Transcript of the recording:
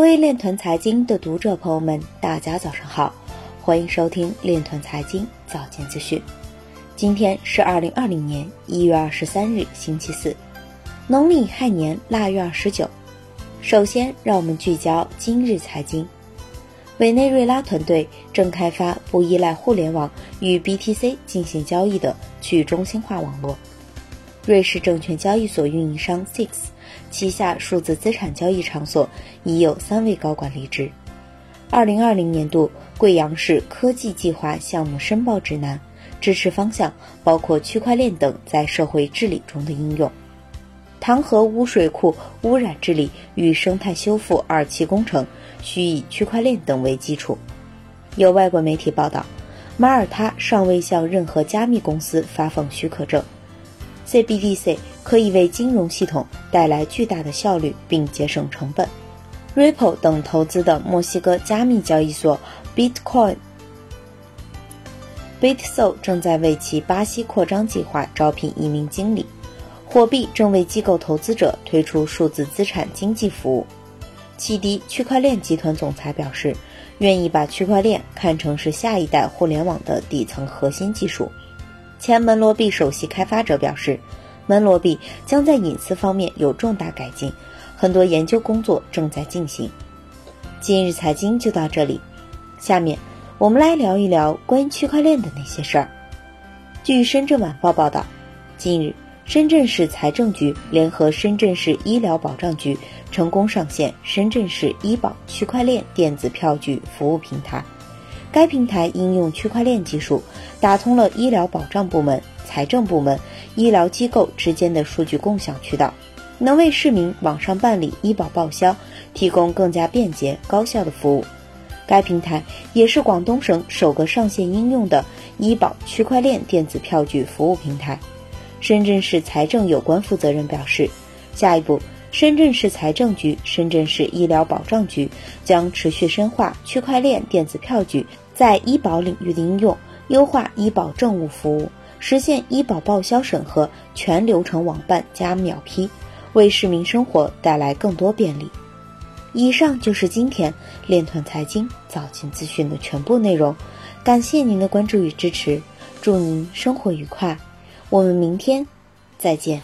各位链团财经的读者朋友们，大家早上好，欢迎收听链团财经早间资讯。今天是二零二零年一月二十三日，星期四，农历亥年腊月二十九。首先，让我们聚焦今日财经。委内瑞拉团队正开发不依赖互联网与 BTC 进行交易的去中心化网络。瑞士证券交易所运营商 Six 旗下数字资产交易场所已有三位高管离职。二零二零年度贵阳市科技计划项目申报指南支持方向包括区块链等在社会治理中的应用。唐河污水库污染治理与生态修复二期工程需以区块链等为基础。有外国媒体报道，马耳他尚未向任何加密公司发放许可证。CBDC 可以为金融系统带来巨大的效率并节省成本。Ripple 等投资的墨西哥加密交易所 Bitcoin Bitso 正在为其巴西扩张计划招聘一名经理。货币正为机构投资者推出数字资产经济服务。启迪区块链集团总裁表示，愿意把区块链看成是下一代互联网的底层核心技术。前门罗币首席开发者表示，门罗币将在隐私方面有重大改进，很多研究工作正在进行。今日财经就到这里，下面我们来聊一聊关于区块链的那些事儿。据深圳晚报报道，近日。深圳市财政局联合深圳市医疗保障局成功上线深圳市医保区块链电子票据服务平台。该平台应用区块链技术，打通了医疗保障部门、财政部门、医疗机构之间的数据共享渠道，能为市民网上办理医保报销提供更加便捷高效的服务。该平台也是广东省首个上线应用的医保区块链电子票据服务平台。深圳市财政有关负责人表示，下一步，深圳市财政局、深圳市医疗保障局将持续深化区块链电子票据在医保领域的应用，优化医保政务服务，实现医保报销审核全流程网办加秒批，为市民生活带来更多便利。以上就是今天链团财经早间资讯的全部内容，感谢您的关注与支持，祝您生活愉快。我们明天再见。